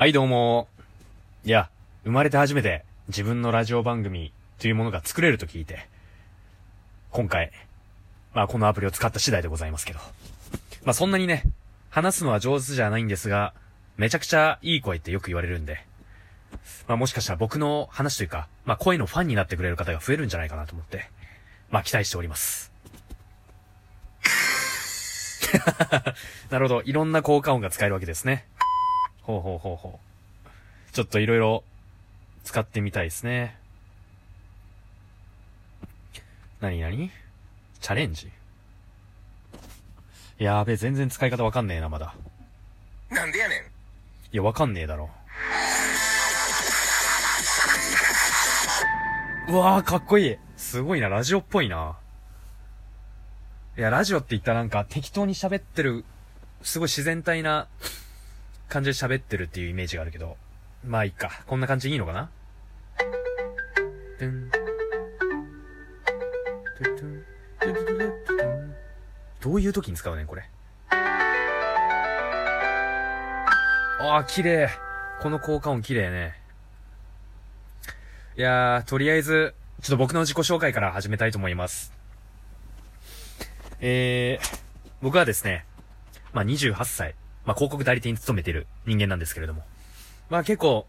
はい、どうも。いや、生まれて初めて自分のラジオ番組というものが作れると聞いて、今回、まあこのアプリを使った次第でございますけど。まあそんなにね、話すのは上手じゃないんですが、めちゃくちゃいい声ってよく言われるんで、まあもしかしたら僕の話というか、まあ声のファンになってくれる方が増えるんじゃないかなと思って、まあ期待しております。なるほど。いろんな効果音が使えるわけですね。ほうほうほうほう。ちょっといろいろ使ってみたいですね。なになにチャレンジ？やーべえ、全然使い方わかんねえな、まだ。なんでやねん。いや、わかんねえだろ。うわー、かっこいい。すごいな、ラジオっぽいな。いや、ラジオって言ったらなんか適当に喋ってる、すごい自然体な感じで喋ってるっていうイメージがあるけど。まあいいか。こんな感じでいいのかな？どういう時に使うねん、これ？ああ、綺麗。この効果音綺麗ね。いやー、とりあえず、ちょっと僕の自己紹介から始めたいと思います。えー、僕はですね、まあ、28歳、まあ、広告代理店に勤めてる人間なんですけれども、まあ、結構、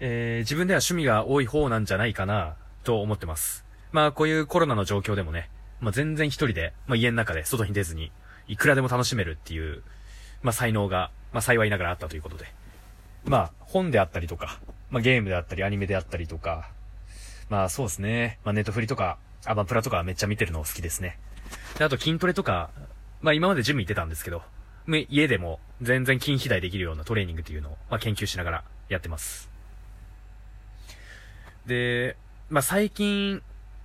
えー、自分では趣味が多い方なんじゃないかな、と思ってます。まあ、こういうコロナの状況でもね、まあ、全然一人で、まあ、家の中で外に出ずに、いくらでも楽しめるっていう、まあ、才能が、まあ、幸いながらあったということで。まあ、本であったりとか、まあ、ゲームであったり、アニメであったりとか、まあ、そうですね。まあ、ネットフリとか、アマプラとかめっちゃ見てるの好きですね。で、あと筋トレとか、まあ、今までジム行ってたんですけど、家でも全然筋肥大できるようなトレーニングっていうのを、まあ、研究しながらやってます。で、まあ、最近、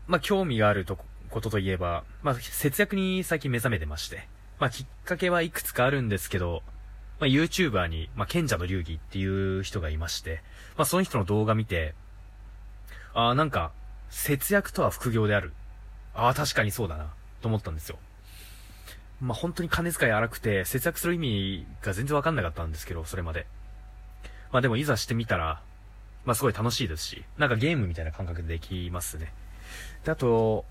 まあ、興味があるとこことといえば、まあ、節約に最近目覚めてまして、まあ、きっかけはいくつかあるんですけど、まあ、YouTuber に、まあ、賢者の流儀っていう人がいまして、まあ、その人の動画見て、ああ、なんか、節約とは副業である。ああ、確かにそうだな、と思ったんですよ。まあ、本当に金遣い荒くて、節約する意味が全然わかんなかったんですけど、それまで。まあでもいざしてみたら、まあすごい楽しいですし、なんかゲームみたいな感覚でできますね。で、あと、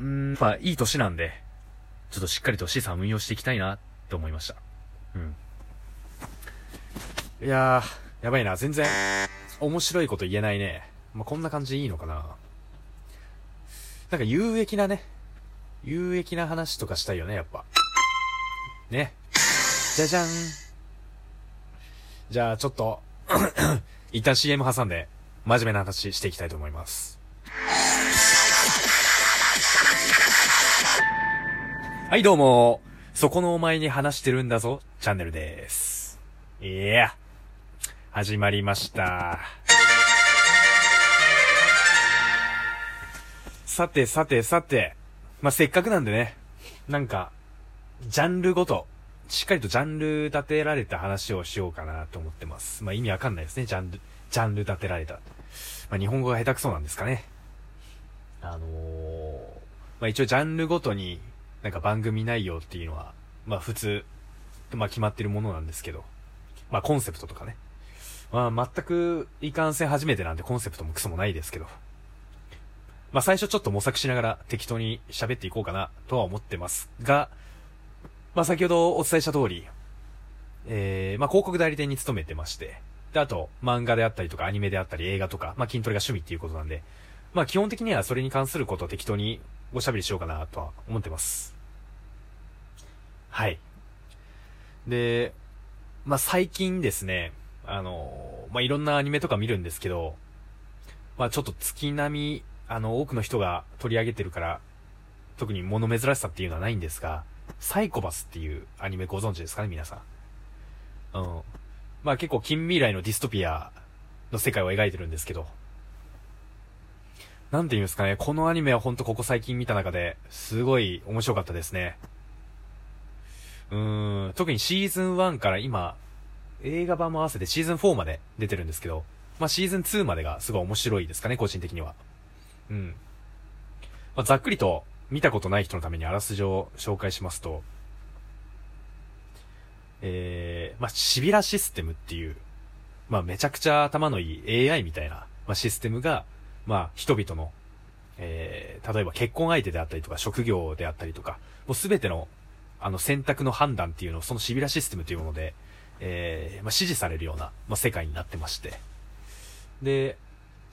うーん、まあいい年なんで、ちょっとしっかりと資産運用していきたいな、と思いました。うん。いやー、やばいな、全然、面白いこと言えないね。まあこんな感じでいいのかな。なんか有益なね、有益な話とかしたいよね、やっぱ。ね。じゃじゃん。じゃあ、ちょっと、一旦 CM 挟んで、真面目な話していきたいと思います。はい、どうも。そこのお前に話してるんだぞ、チャンネルです。いや、始まりました。さてさてさて、まあ、せっかくなんでね、なんか、ジャンルごと、しっかりとジャンル立てられた話をしようかなと思ってます。まあ、意味わかんないですね、ジャンル、ジャンル立てられた。まあ、日本語が下手くそなんですかね。あのー、まあ、一応ジャンルごとに、なんか番組内容っていうのは、まあ、普通、まあ、決まってるものなんですけど、まあ、コンセプトとかね。まあ、全く、いかんせん初めてなんでコンセプトもクソもないですけど、まあ最初ちょっと模索しながら適当に喋っていこうかなとは思ってますが、まあ先ほどお伝えした通り、えー、まあ広告代理店に勤めてまして、で、あと漫画であったりとかアニメであったり映画とか、まあ筋トレが趣味っていうことなんで、まあ基本的にはそれに関することを適当におしゃべりしようかなとは思ってます。はい。で、まあ最近ですね、あの、まあいろんなアニメとか見るんですけど、まあちょっと月並み、あの、多くの人が取り上げてるから、特に物珍しさっていうのはないんですが、サイコパスっていうアニメご存知ですかね、皆さん。うん。まあ結構近未来のディストピアの世界を描いてるんですけど、なんて言うんですかね、このアニメはほんとここ最近見た中で、すごい面白かったですね。うーん、特にシーズン1から今、映画版も合わせてシーズン4まで出てるんですけど、まあシーズン2までがすごい面白いですかね、個人的には。うん。まあ、ざっくりと、見たことない人のためにあらすじを紹介しますと、えー、まあ、シビラシステムっていう、まあめちゃくちゃ頭のいい AI みたいな、まあシステムが、まあ人々の、えー、例えば結婚相手であったりとか職業であったりとか、もうすべての、あの選択の判断っていうのをそのシビラシステムというもので、えー、まあ指示されるような、まあ世界になってまして。で、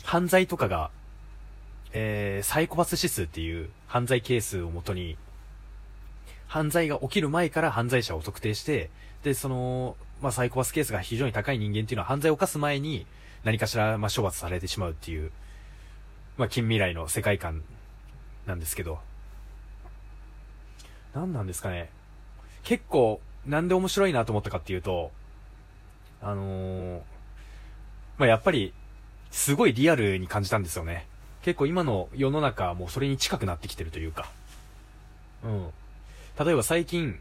犯罪とかが、えー、サイコパス指数っていう犯罪係数をもとに、犯罪が起きる前から犯罪者を特定して、で、その、まあ、サイコパスケースが非常に高い人間っていうのは犯罪を犯す前に何かしら、まあ、処罰されてしまうっていう、まあ、近未来の世界観なんですけど、何なんですかね。結構、なんで面白いなと思ったかっていうと、あのー、まあ、やっぱり、すごいリアルに感じたんですよね。結構今の世の中はもうそれに近くなってきてるというか。うん。例えば最近、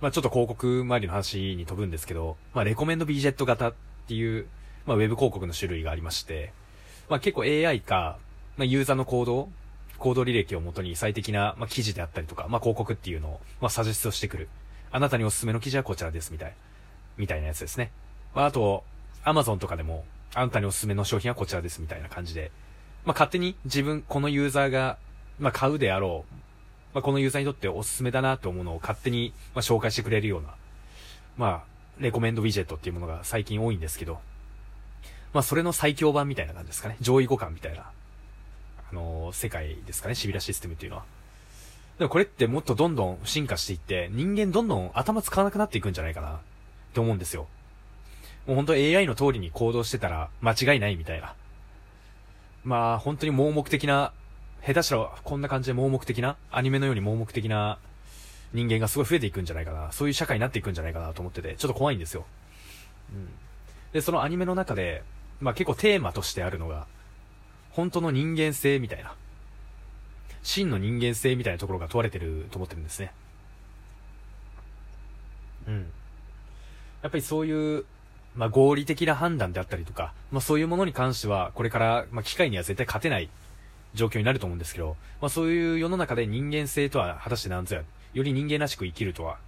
まあちょっと広告周りの話に飛ぶんですけど、まあレコメンドビジェット型っていう、まあウェブ広告の種類がありまして、まあ結構 AI か、まあユーザーの行動、行動履歴をもとに最適な、まあ、記事であったりとか、まあ広告っていうのを、まあサジェストしてくる。あなたにおすすめの記事はこちらです、みたい。みたいなやつですね。まああと、Amazon とかでも、あなたにおすすめの商品はこちらです、みたいな感じで、まあ勝手に自分、このユーザーが、まあ買うであろう、まあ、このユーザーにとっておすすめだなと思うのを勝手に、ま、紹介してくれるような、まあ、レコメンドウィジェットっていうものが最近多いんですけど、まあ、それの最強版みたいな感じですかね。上位互換みたいな、あのー、世界ですかね、シビラシステムっていうのは。でもこれってもっとどんどん進化していって、人間どんどん頭使わなくなっていくんじゃないかな、って思うんですよ。もう本当 AI の通りに行動してたら間違いないみたいな。まあ、本当に盲目的な下手したらこんな感じで盲目的な、アニメのように盲目的な人間がすごい増えていくんじゃないかな。そういう社会になっていくんじゃないかなと思ってて、ちょっと怖いんですよ。うん。で、そのアニメの中で、まあ結構テーマとしてあるのが、本当の人間性みたいな、真の人間性みたいなところが問われてると思ってるんですね。うん。やっぱりそういう、まあ合理的な判断であったりとか、まあそういうものに関しては、これから、まあ機械には絶対勝てない状況になると思うんですけど、まあそういう世の中で人間性とは果たして何ぞや、より人間らしく生きるとは、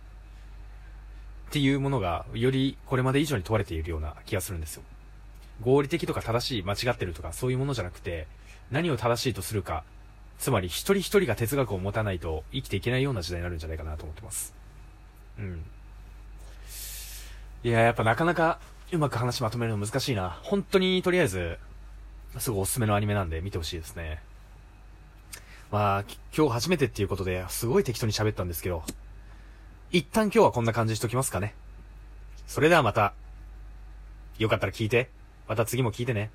っていうものが、よりこれまで以上に問われているような気がするんですよ。合理的とか正しい、間違ってるとか、そういうものじゃなくて、何を正しいとするか、つまり一人一人が哲学を持たないと生きていけないような時代になるんじゃないかなと思ってます。うん。いや、やっぱなかなかうまく話まとめるの難しいな。本当にとりあえず、すごいおすすめのアニメなんで見てほしいですね。まあ、今日初めてっていうことで、すごい適当に喋ったんですけど、一旦今日はこんな感じにしときますかね。それではまた、よかったら聞いて、また次も聞いてね。